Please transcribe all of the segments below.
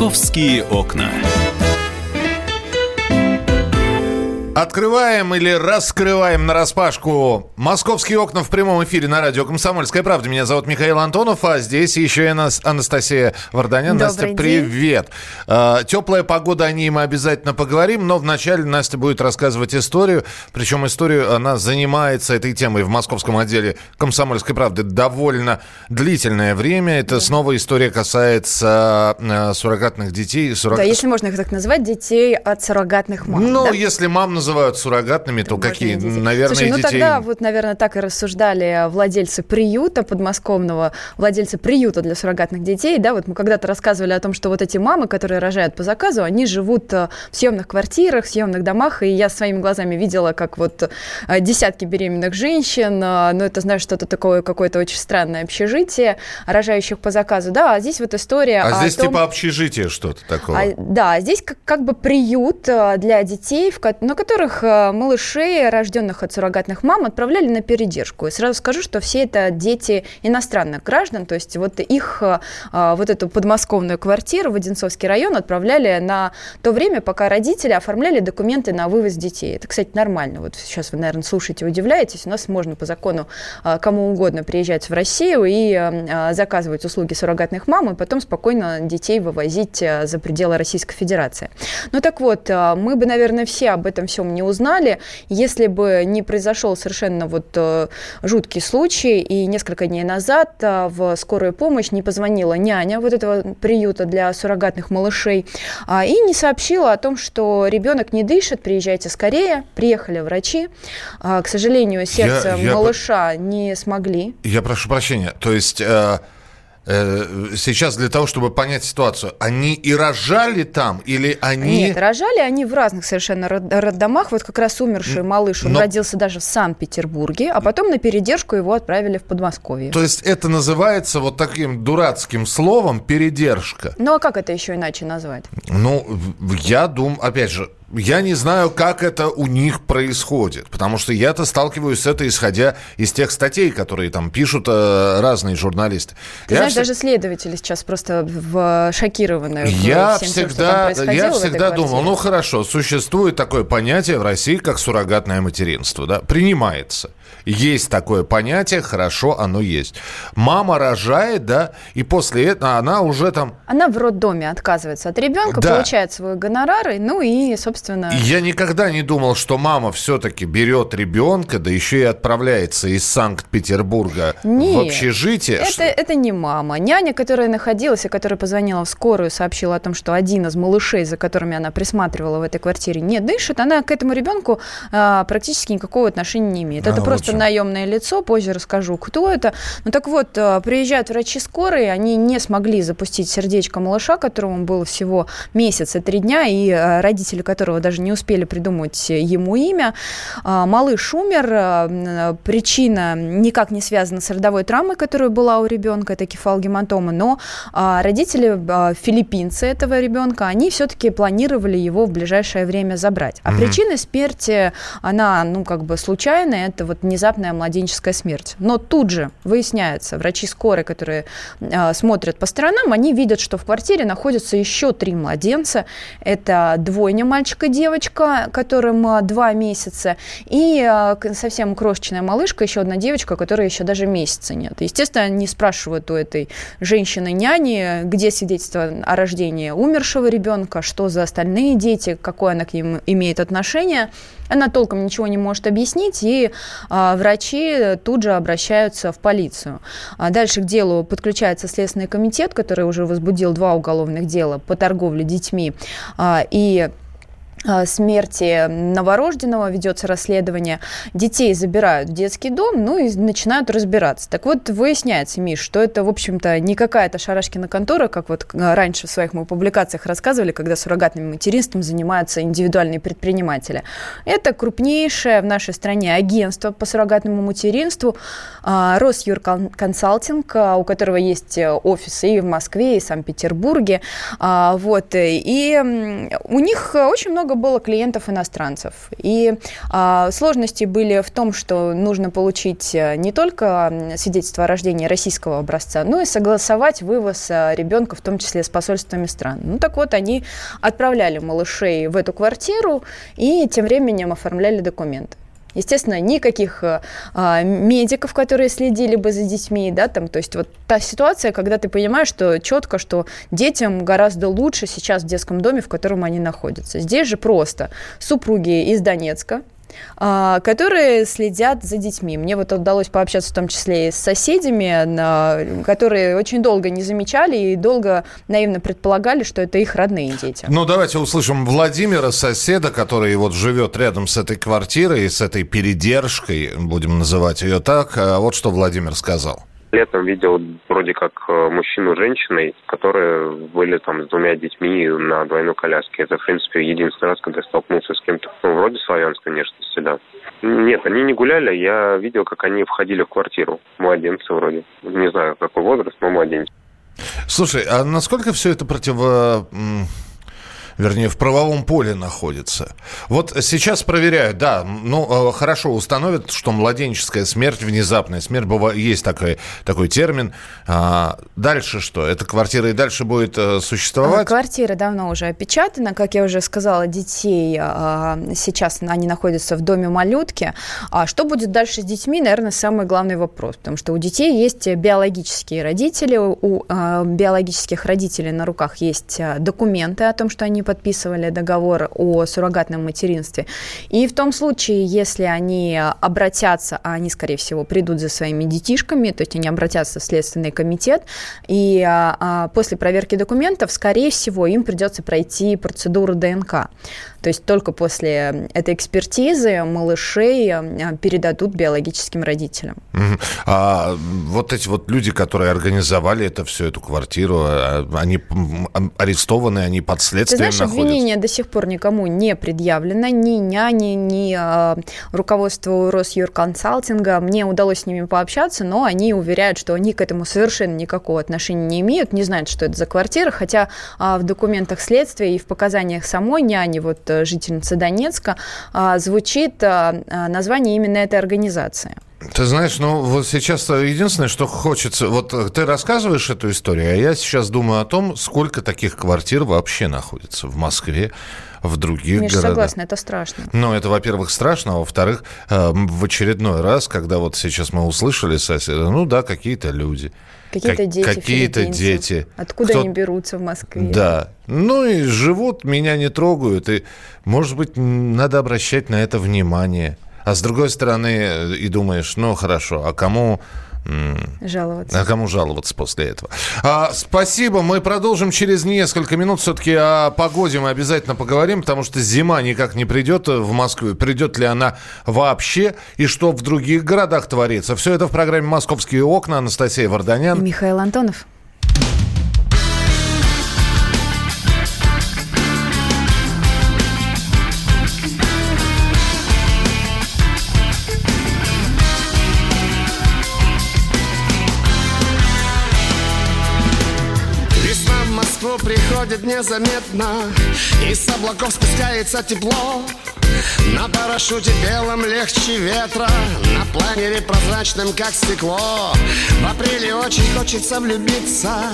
«Московские окна». Открываем или раскрываем на распашку московские окна в прямом эфире на радио «Комсомольская правда». Меня зовут Михаил Антонов, а здесь еще и Анастасия Варданян. Добрый Настя, день. привет. А, Теплая погода, о ней мы обязательно поговорим, но вначале Настя будет рассказывать историю. Причем историю она занимается этой темой в московском отделе «Комсомольской правды» довольно длительное время. Это снова история касается э, суррогатных детей. суррог- Да, если можно их так назвать, детей от суррогатных мам. Ну, да? если мам называют суррогатными, то какие? детей. Наверное, Слушай, ну детей... тогда вот, наверное, так и рассуждали владельцы приюта подмосковного, владельцы приюта для суррогатных детей, да, вот мы когда-то рассказывали о том, что вот эти мамы, которые рожают по заказу, они живут э, в съемных квартирах, в съемных домах, и я своими глазами видела, как вот э, десятки беременных женщин, э, ну это, знаешь, что-то такое, какое-то очень странное общежитие, рожающих по заказу, да, а здесь вот история А о здесь том... типа общежитие что-то такое. А, да, здесь как, как бы приют для детей, в, ко- на которых э, малышей, рожденных от суррогатных мам, отправляли на передержку. И сразу скажу, что все это дети иностранных граждан, то есть вот их, э, э, вот эту подмосковную квартиру в Одинцовский район отправляли на то время, пока родители оформляли документы на вывоз детей. Это, кстати, нормально. Вот сейчас вы, наверное, слушаете, удивляетесь. У нас можно по закону кому угодно приезжать в Россию и заказывать услуги суррогатных мам, и потом спокойно детей вывозить за пределы Российской Федерации. Ну так вот, мы бы, наверное, все об этом всем не узнали, если бы не произошел совершенно вот э, жуткий случай, и несколько дней назад э, в скорую помощь не позвонила няня вот этого приюта для суррогатных малышей а, и не сообщила о том, что ребенок не дышит, приезжайте скорее. Приехали врачи. А, К сожалению, сердце я- малыша не смогли Я прошу прощения. То есть э, сейчас для того, чтобы понять ситуацию, они и рожали там, или они... Нет, рожали они в разных совершенно род- роддомах. Вот как раз умерший малыш, он но- родился даже в Санкт-Петербурге, а потом на передержку его отправили в Подмосковье. То есть это называется вот таким дурацким словом передержка. Ну а как это еще иначе назвать? Ну, я думаю, опять же, я не знаю, как это у них происходит, потому что я-то сталкиваюсь с это, исходя из тех статей, которые там пишут э, разные журналисты. Ты Я знаешь, вся- даже следователи сейчас просто в шокированы Я всем тем, всегда, происходило я всегда думал, ну хорошо, существует такое понятие в России, как суррогатное материнство, да, принимается. Есть такое понятие, хорошо, оно есть. Мама рожает, да, и после этого она уже там... Она в роддоме отказывается от ребенка, Да. получает свой гонорар, ну и, собственно... Я никогда не думал, что мама все-таки берет ребенка, да еще и отправляется из Санкт-Петербурга в Нет, общежитие. Это, Что- это не мама. Няня, которая находилась и которая позвонила в скорую, сообщила о том, что один из малышей, за которыми она присматривала в этой квартире, не дышит. Она к этому ребенку а, практически никакого отношения не имеет. А, это вот просто что. наемное лицо. Позже расскажу, кто это. Ну так вот, а, приезжают врачи скорой, они не смогли запустить сердечко малыша, которому было всего месяц и три дня, и а, родители которого даже не успели придумать ему имя. А, Малыш умер. м, Причина никак не связана с родовой травмой, которая была у ребенка, это кефалгематома, но а, родители а, филиппинцы этого ребенка, они все-таки планировали его в ближайшее время забрать. А причина смерти, она, ну, как бы случайная, это вот внезапная младенческая смерть. Но тут же выясняется, врачи скорой, которые а, смотрят по сторонам, они видят, что в квартире находятся еще три младенца. Это двойня мальчик и девочка, которым а, два месяца, и к- совсем крошечная малышка, еще одна девочка, которой еще даже месяца нет. Естественно, они спрашивают у этой женщины-няни, где свидетельство о рождении умершего ребенка, что за остальные дети, какое она к ним имеет отношение. Она толком ничего не может объяснить, и а, врачи тут же обращаются в полицию. А дальше к делу подключается Следственный комитет, который уже возбудил два уголовных дела по торговле детьми. А, и смерти новорожденного ведется расследование. Детей забирают в детский дом, ну и начинают разбираться. Так вот, выясняется, Миш, что это, в общем-то, не какая-то шарашкина контора, как вот а, раньше в своих мы публикациях рассказывали, когда суррогатным материнством занимаются индивидуальные предприниматели. Это крупнейшее в нашей стране агентство по суррогатному материнству, а, Росюрконсалтинг, а, у которого есть э, офисы и в Москве, и в Санкт-Петербурге. А, Вот, и у них э, очень много много было клиентов иностранцев. И а, сложности были в том, что нужно получить э, не только свидетельство о рождении российского образца, но и согласовать вывоз э, ребенка, в том числе с посольствами стран. Ну так вот, они отправляли малышей в эту квартиру и тем временем оформляли документы. Естественно, никаких э, а, медиков, которые следили бы за детьми, да, там, то есть вот та ситуация, когда ты понимаешь, что четко, что детям гораздо лучше сейчас в детском доме, в котором они находятся. Здесь же просто супруги из Донецка, которые следят за детьми. Мне вот удалось пообщаться в том числе и с соседями, которые очень долго не замечали и долго наивно предполагали, что это их родные дети. Ну, давайте услышим Владимира, соседа, который вот живет рядом с этой квартирой, с этой передержкой, будем называть ее так. А вот что Владимир сказал. Летом видел вроде как э, мужчину с женщиной, которые были там с двумя детьми на двойной коляске. Это, в принципе, единственный раз, когда столкнулся с кем-то, ну, вроде славянской внешности, да. Нет, они не гуляли, я видел, как они входили в квартиру. Младенцы вроде. Не знаю, какой возраст, но младенец. Слушай, а насколько все это противо вернее, в правовом поле находится. Вот сейчас проверяют, да, ну, э, хорошо, установят, что младенческая смерть, внезапная смерть, бывает, есть такой, такой термин. А дальше что? Эта квартира и дальше будет э, существовать? Квартира давно уже опечатана, как я уже сказала, детей а, сейчас они находятся в доме малютки. А что будет дальше с детьми, наверное, самый главный вопрос, потому что у детей есть биологические родители, у а, биологических родителей на руках есть документы о том, что они подписывали договор о суррогатном материнстве. И в том случае, если они обратятся, а они, скорее всего, придут за своими детишками, то есть они обратятся в Следственный комитет, и а, а после проверки документов, скорее всего, им придется пройти процедуру ДНК. То есть только после этой экспертизы малышей а, передадут биологическим родителям. А вот эти вот люди, которые организовали это всю эту квартиру, а, они арестованы, они под следствием Ты знаешь, находятся? обвинение до сих пор никому не предъявлено, ни няни, ни э, руководству Росюрконсалтинга. Мне удалось с ними пообщаться, но они уверяют, что они к этому совершенно никакого отношения не имеют, не знают, что это за квартира, хотя э, в документах следствия и в показаниях самой няни, вот Э, жительница Донецка, а, звучит а, а, название именно этой организации. Ты знаешь, ну вот сейчас единственное, что хочется... Вот э, ты рассказываешь эту историю, а я сейчас думаю о том, сколько таких квартир вообще находится в Москве, в других Миш, городах. согласна, это страшно. Ну, это, во-первых, страшно, а во-вторых, э, в очередной раз, когда вот сейчас мы услышали соседа, ну да, какие-то люди. Какие-то дети. Какие-то дети. Откуда Кто... они берутся в Москве? Да. Ну и живут, меня не трогают. И, может быть, надо обращать на это внимание. А с другой стороны, и думаешь, ну хорошо, а кому Жаловаться. А кому жаловаться после этого? А, спасибо. Мы продолжим через несколько минут. Все-таки о погоде мы обязательно поговорим, потому что зима никак не придет в Москву. Придет ли она вообще? И что в других городах творится? Все это в программе «Московские окна». Анастасия Варданян. И Михаил Антонов. Приходит незаметно Из облаков спускается тепло. На парашюте белом легче ветра На планере прозрачным, как стекло. В апреле очень хочется влюбиться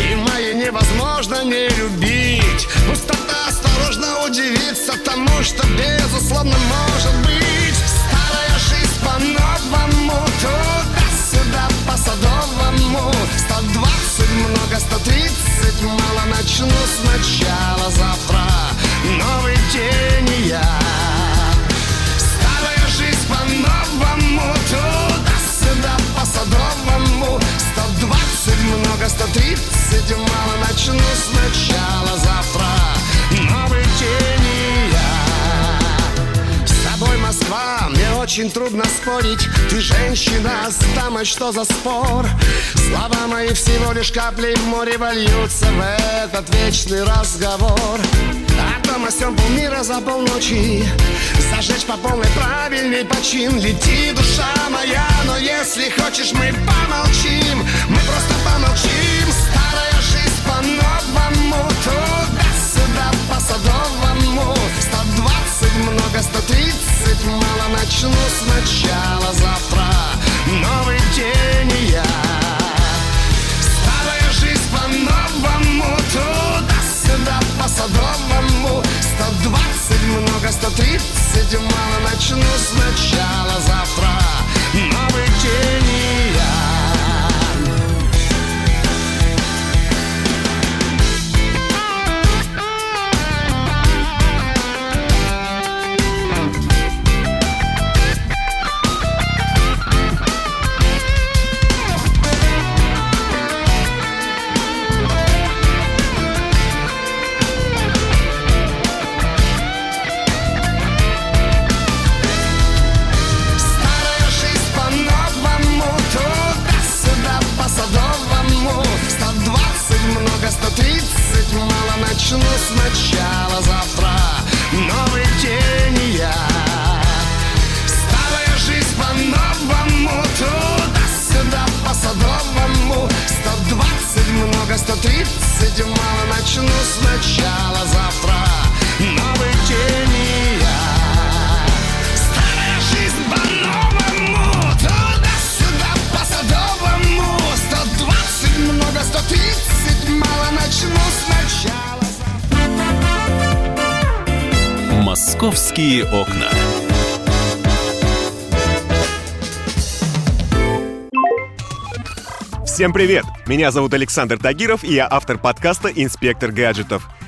И в невозможно не любить. Пустота осторожно удивится Тому, что безусловно может быть. Старая жизнь по-новому Туда-сюда по-садовому 120 много, 130 мало Начну сначала завтра Новый день и я. Старая жизнь по-новому Туда-сюда по-садовому 120 много, 130 мало Начну сначала завтра очень трудно спорить. Ты женщина с дамой, что за спор? Слова мои всего лишь капли в море Вольются в этот вечный разговор. О том о сём полмира за полночи. Зажечь по полной правильный почин. Лети, душа моя, но если хочешь мы помолчим. Мы просто помолчим. Старая жизнь по-новому Московские окна. Всем привет! Меня зовут Александр Тагиров, и я автор подкаста «Инспектор гаджетов».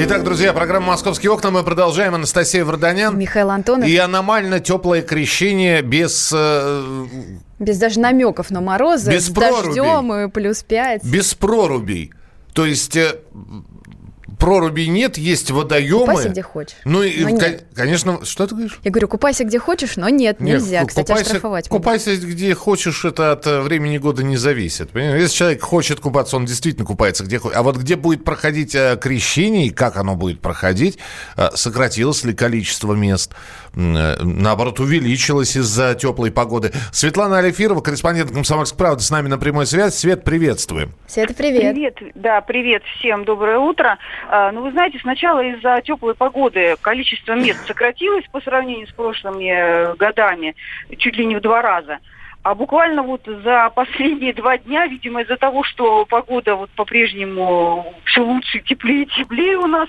Итак, друзья, программа «Московские окна». Мы продолжаем. Анастасия Варданян. Михаил Антонов. И аномально теплое крещение без, э, Без даже намеков на морозы. Без с прорубей. дождем и плюс 5. без прорубей. То есть э, прорубей нет, есть водоемы. Купайся где хочешь. Ну, и, Но нет. конечно, что ты говоришь? Я говорю, купайся где хочешь, но нет, Нет, нельзя. ку- Кстати, купайся, оштрафовать могут. Купайся где хочешь, это от э, времени года не зависит. Понимаешь? Если человек хочет купаться, он действительно купается где хочет. А вот где будет проходить э, крещение и как оно будет проходить, э, сократилось ли количество мест, наоборот, увеличилось из-за теплой погоды. Светлана Алифирова, корреспондент «Комсомольской правды», с нами на прямой связь. Свет, приветствуем. Света, привет. Привет, да, привет всем, доброе утро. А, ну, вы знаете, сначала из-за теплой погоды количество мест сократилось по сравнению с прошлыми э, годами, чуть ли не в два раза. А буквально вот за последние два дня, видимо, из-за того, что погода вот по-прежнему все лучше, теплее и теплее у нас,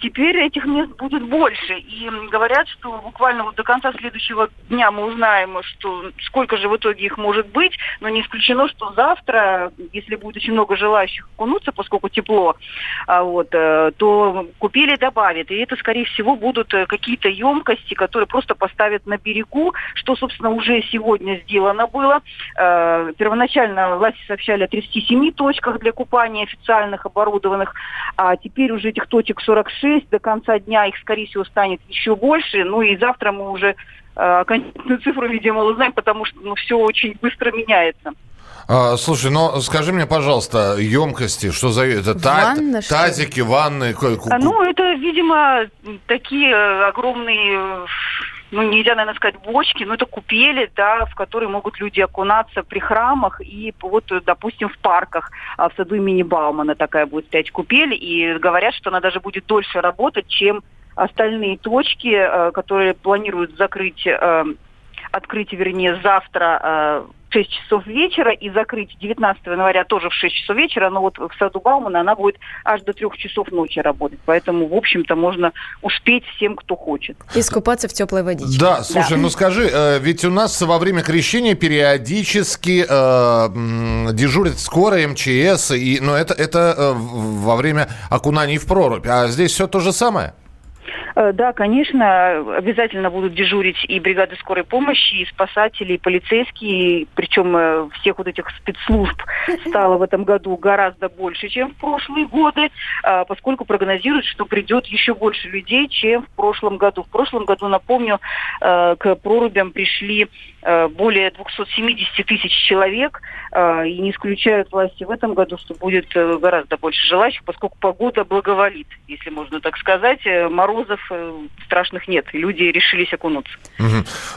теперь этих мест будет больше. И говорят, что буквально вот до конца следующего дня мы узнаем, что сколько же в итоге их может быть, но не исключено, что завтра, если будет очень много желающих окунуться, поскольку тепло, а, вот, э, то купели добавят. И это, скорее всего, будут э, какие-то емкости, которые просто поставят на берегу, что, собственно, уже сегодня сделано было. Э, Первоначально власти сообщали о 37 точках для купания официальных, оборудованных, а теперь уже этих точек 46. До конца дня их, скорее всего, станет еще больше. Ну и завтра мы уже э, окончательную цифру, видимо, узнаем, потому что ну, все очень быстро меняется. А, слушай, ну скажи мне, пожалуйста, емкости, что за это та- Ванна, что тазики, ванны, ку- ку- А, Ну, это, видимо, такие э, огромные, ну, нельзя, наверное, сказать бочки, но это купели, да, в которые могут люди окунаться при храмах и вот, допустим, в парках. А в саду имени Баумана такая будет стоять купель, и говорят, что она даже будет дольше работать, чем остальные точки, э, которые планируют закрыть, э, открыть, вернее, завтра э, 6 часов вечера и закрыть 19 января тоже в 6 часов вечера, но вот в саду Баумана она будет аж до 3 часов ночи работать. Поэтому, в общем-то, можно успеть всем, кто хочет. Искупаться в теплой водичке. Да, слушай, Да. ну скажи, э, ведь у нас во время крещения периодически э, м, дежурит скорая МЧС, и, но это, это э, во время окунаний в прорубь. А здесь все то же самое? Э, Да, конечно, обязательно будут дежурить и бригады скорой помощи, и спасатели, и полицейские. Причем э, всех вот этих спецслужб стало в этом году гораздо больше, чем в прошлые годы, а, поскольку прогнозируют, что придет еще больше людей, чем в прошлом году. В прошлом году, напомню, э, к прорубям пришли более 270 тысяч человек, и не исключают власти в этом году, что будет гораздо больше желающих, поскольку погода благоволит, если можно так сказать. Морозов страшных нет, и люди решились окунуться.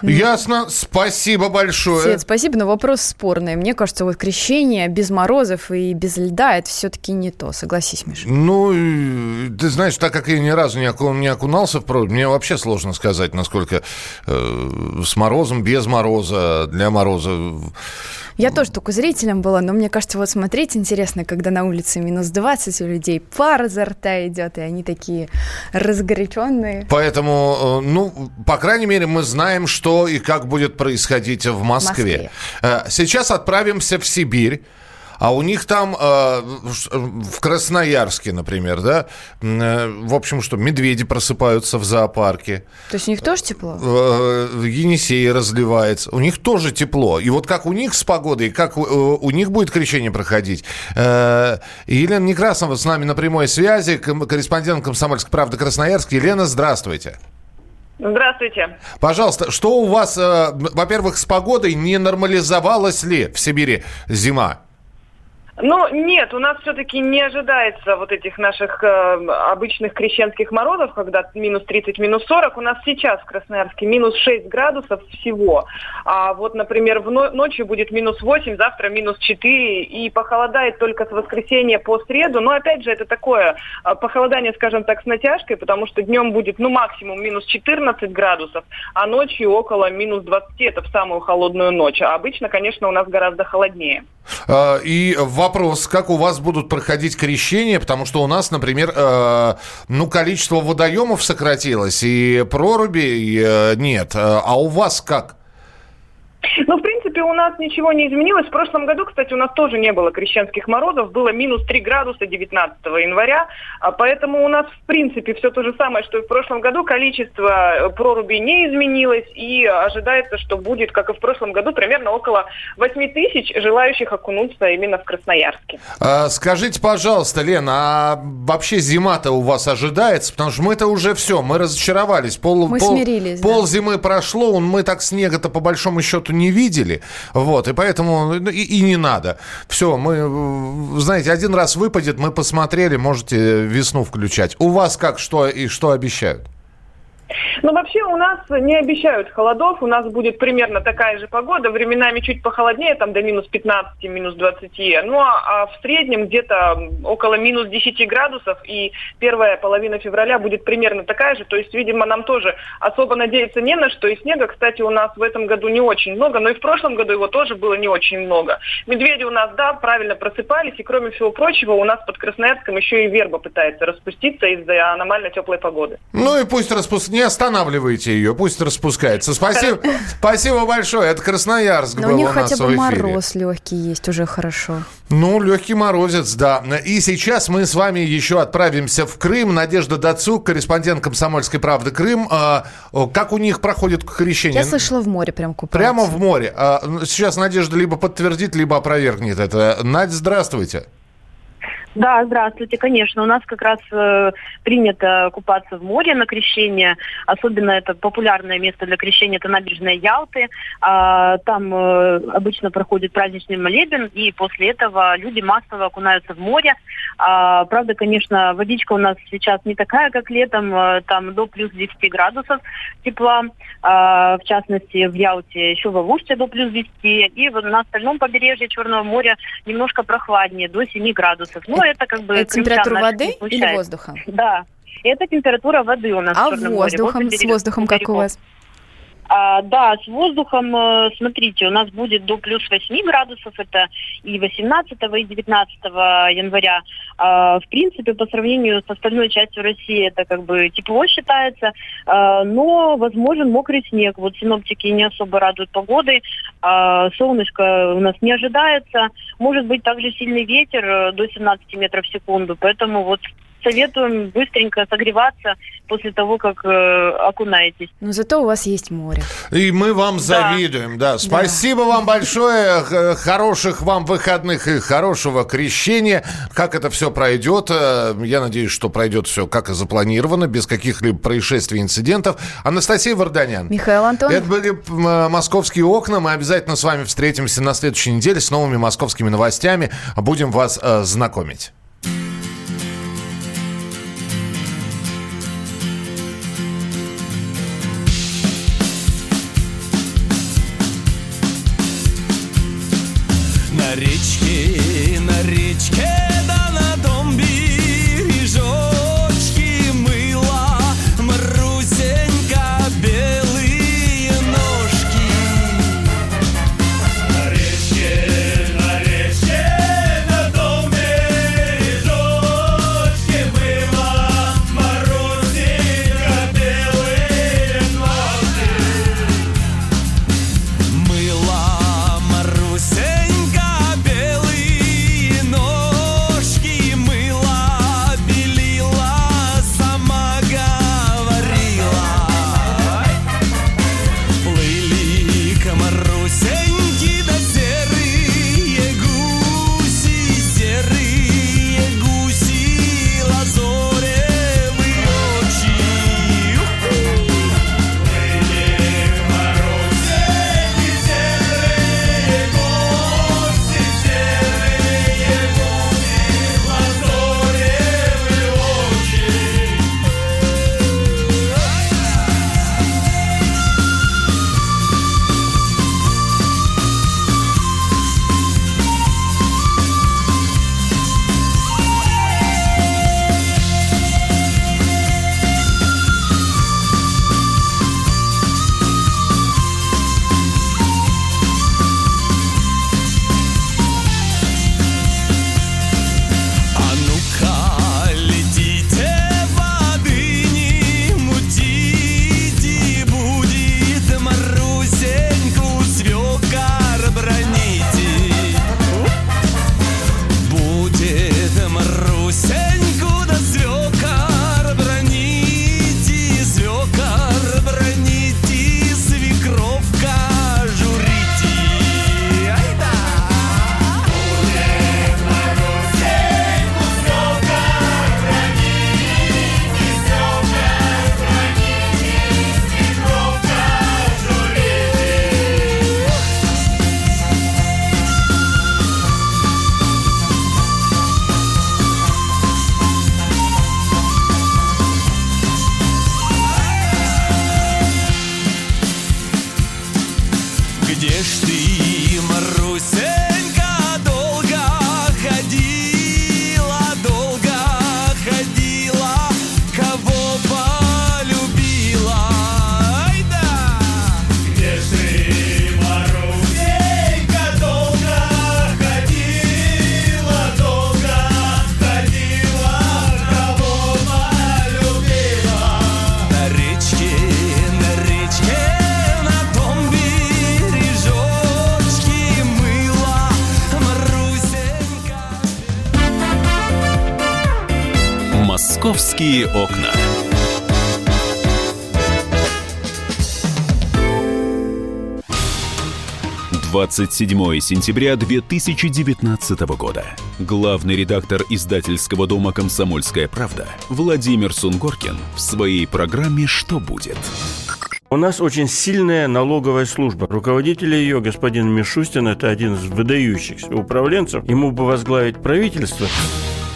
Ясно. Спасибо большое. Свет, спасибо, но вопрос спорный. Мне кажется, вот крещение без морозов и без льда это все-таки не то. Согласись, Миша. Ну, ты знаешь, так как я ни разу не, оку- не окунался в прорубь, мне вообще сложно сказать, насколько э, с морозом, без мороза, для мороза. Я тоже только зрителем была, но мне кажется, вот смотреть интересно, когда на улице минус 20 у людей пар изо рта идет, и они такие разгоряченные. Поэтому, э, ну, по крайней мере, мы знаем, что и как будет происходить в Москве. Э, Сейчас отправимся в Сибирь. А у них там, э, в в Красноярске, например, да, э, в общем, что медведи просыпаются в зоопарке. То есть у них тоже тепло? э, Енисей разливается. У них тоже тепло. И вот как у них с погодой, как у, э, у них будет крещение проходить. Э, Елена Некрасова с нами на прямой связи, корреспондент «Комсомольской правды» Красноярск. Елена, здравствуйте. Здравствуйте. Пожалуйста, что у вас, э, во-первых, с погодой не нормализовалась ли в Сибири зима? Ну, нет, у нас все-таки не ожидается вот этих наших э, обычных крещенских морозов, когда минус 30, минус 40. У нас сейчас в Красноярске минус 6 градусов всего. А вот, например, в но- ночью будет минус 8, завтра минус 4. И похолодает только с воскресенья по среду. Но, опять же, это такое э, похолодание, скажем так, с натяжкой, потому что днем будет, ну, максимум минус 14 градусов, а ночью около минус 20. Это в самую холодную ночь. А обычно, конечно, у нас гораздо холоднее. Э, И вопрос, как у вас будут проходить крещения, потому что у нас, например, э, ну, количество водоемов сократилось, и проруби э, нет. Э, А у вас как? Ну, в принципе, у нас ничего не изменилось. В прошлом году, кстати, у нас тоже не было крещенских морозов. Было минус 3 градуса 19 января. А Поэтому у нас, в принципе, все то же самое, что и в прошлом году. Количество э, прорубей не изменилось. И ожидается, что будет, как и в прошлом году, примерно около 8 тысяч желающих окунуться именно в Красноярске. Э, Скажите, пожалуйста, Лена, а вообще зима-то у вас ожидается? Потому что мы-то уже все, мы разочаровались. Пол, Мы пол- смирились, да. Пол зимы прошло, мы так снега-то по большому счету не видели. Вот, и поэтому ну, и, и не надо. Все, мы, э, знаете, один раз выпадет, мы посмотрели, можете весну включать. У вас как, что и что обещают? Ну, вообще у нас не обещают холодов, у нас будет примерно такая же погода, временами чуть похолоднее, там до минус 15, минус 20, ну а, а в среднем где-то около минус 10 градусов, и первая половина февраля будет примерно такая же, то есть, видимо, нам тоже особо надеяться не на что, и снега, кстати, у нас в этом году не очень много, но и в прошлом году его тоже было не очень много. Медведи у нас, да, правильно просыпались, и кроме всего прочего, у нас под Красноярском еще и верба пытается распуститься из-за аномально теплой погоды. Ну и пусть распускается, не останавливайте ее, пусть распускается. Спасибо, спасибо большое. Это Красноярск Но был у них у нас хотя в бы эфире. мороз легкий есть, уже хорошо. Ну, легкий морозец, да. И сейчас мы с вами еще отправимся в Крым. Надежда Дацук, корреспондент «Комсомольской правды» Крым. А, как у них проходит крещение? Я слышала, в море прям купаются. Прямо в море. А, ну, сейчас Надежда либо подтвердит, либо опровергнет это. Надь, здравствуйте. Да, здравствуйте, конечно. У нас как раз э, принято купаться в море на крещение. Особенно это популярное место для крещения, это набережная Ялты. А, там э, обычно проходит праздничный молебен, и после этого люди массово окунаются в море. А, правда, конечно, водичка у нас сейчас не такая, как летом, э, там до плюс 10 градусов тепла. А, в частности, в Ялте, еще в Авуште до плюс 10. И на остальном побережье Черного моря немножко прохладнее, до 7 градусов. Ну, это как бы... Это температура воды или воздуха? Да. Это температура воды у нас А море, воздухом, с воздухом как у вас? А, да, с воздухом, э, смотрите, у нас будет до плюс 8 градусов, это и 18 и 19 января. А, в принципе, по сравнению с остальной частью России, это как бы тепло считается, а, но возможен мокрый снег. Вот синоптики не особо радуют погодой, а, солнышко у нас не ожидается, может быть также сильный ветер э, до 17 метров в секунду, поэтому вот советуем быстренько согреваться после того, как э, окунаетесь. Но зато у вас есть море. И мы вам завидуем, да. Спасибо вам большое, х- хороших вам выходных и хорошего крещения. Как это все пройдет? э, Я надеюсь, что пройдет все как и запланировано, без каких-либо происшествий, инцидентов. Анастасия Варданян. Михаил Антонов. Это были э, «Московские окна». Мы обязательно с вами встретимся на следующей неделе с новыми московскими новостями. Будем вас э, знакомить. Где ж ты, «Московские окна». Двадцать седьмое сентября 2019 года. Главный редактор издательского дома «Комсомольская правда» Владимир Сунгоркин в своей программе «Что будет?». У нас очень сильная налоговая служба. Руководитель ее, господин Мишустин, это один из выдающихся управленцев. Ему бы возглавить правительство.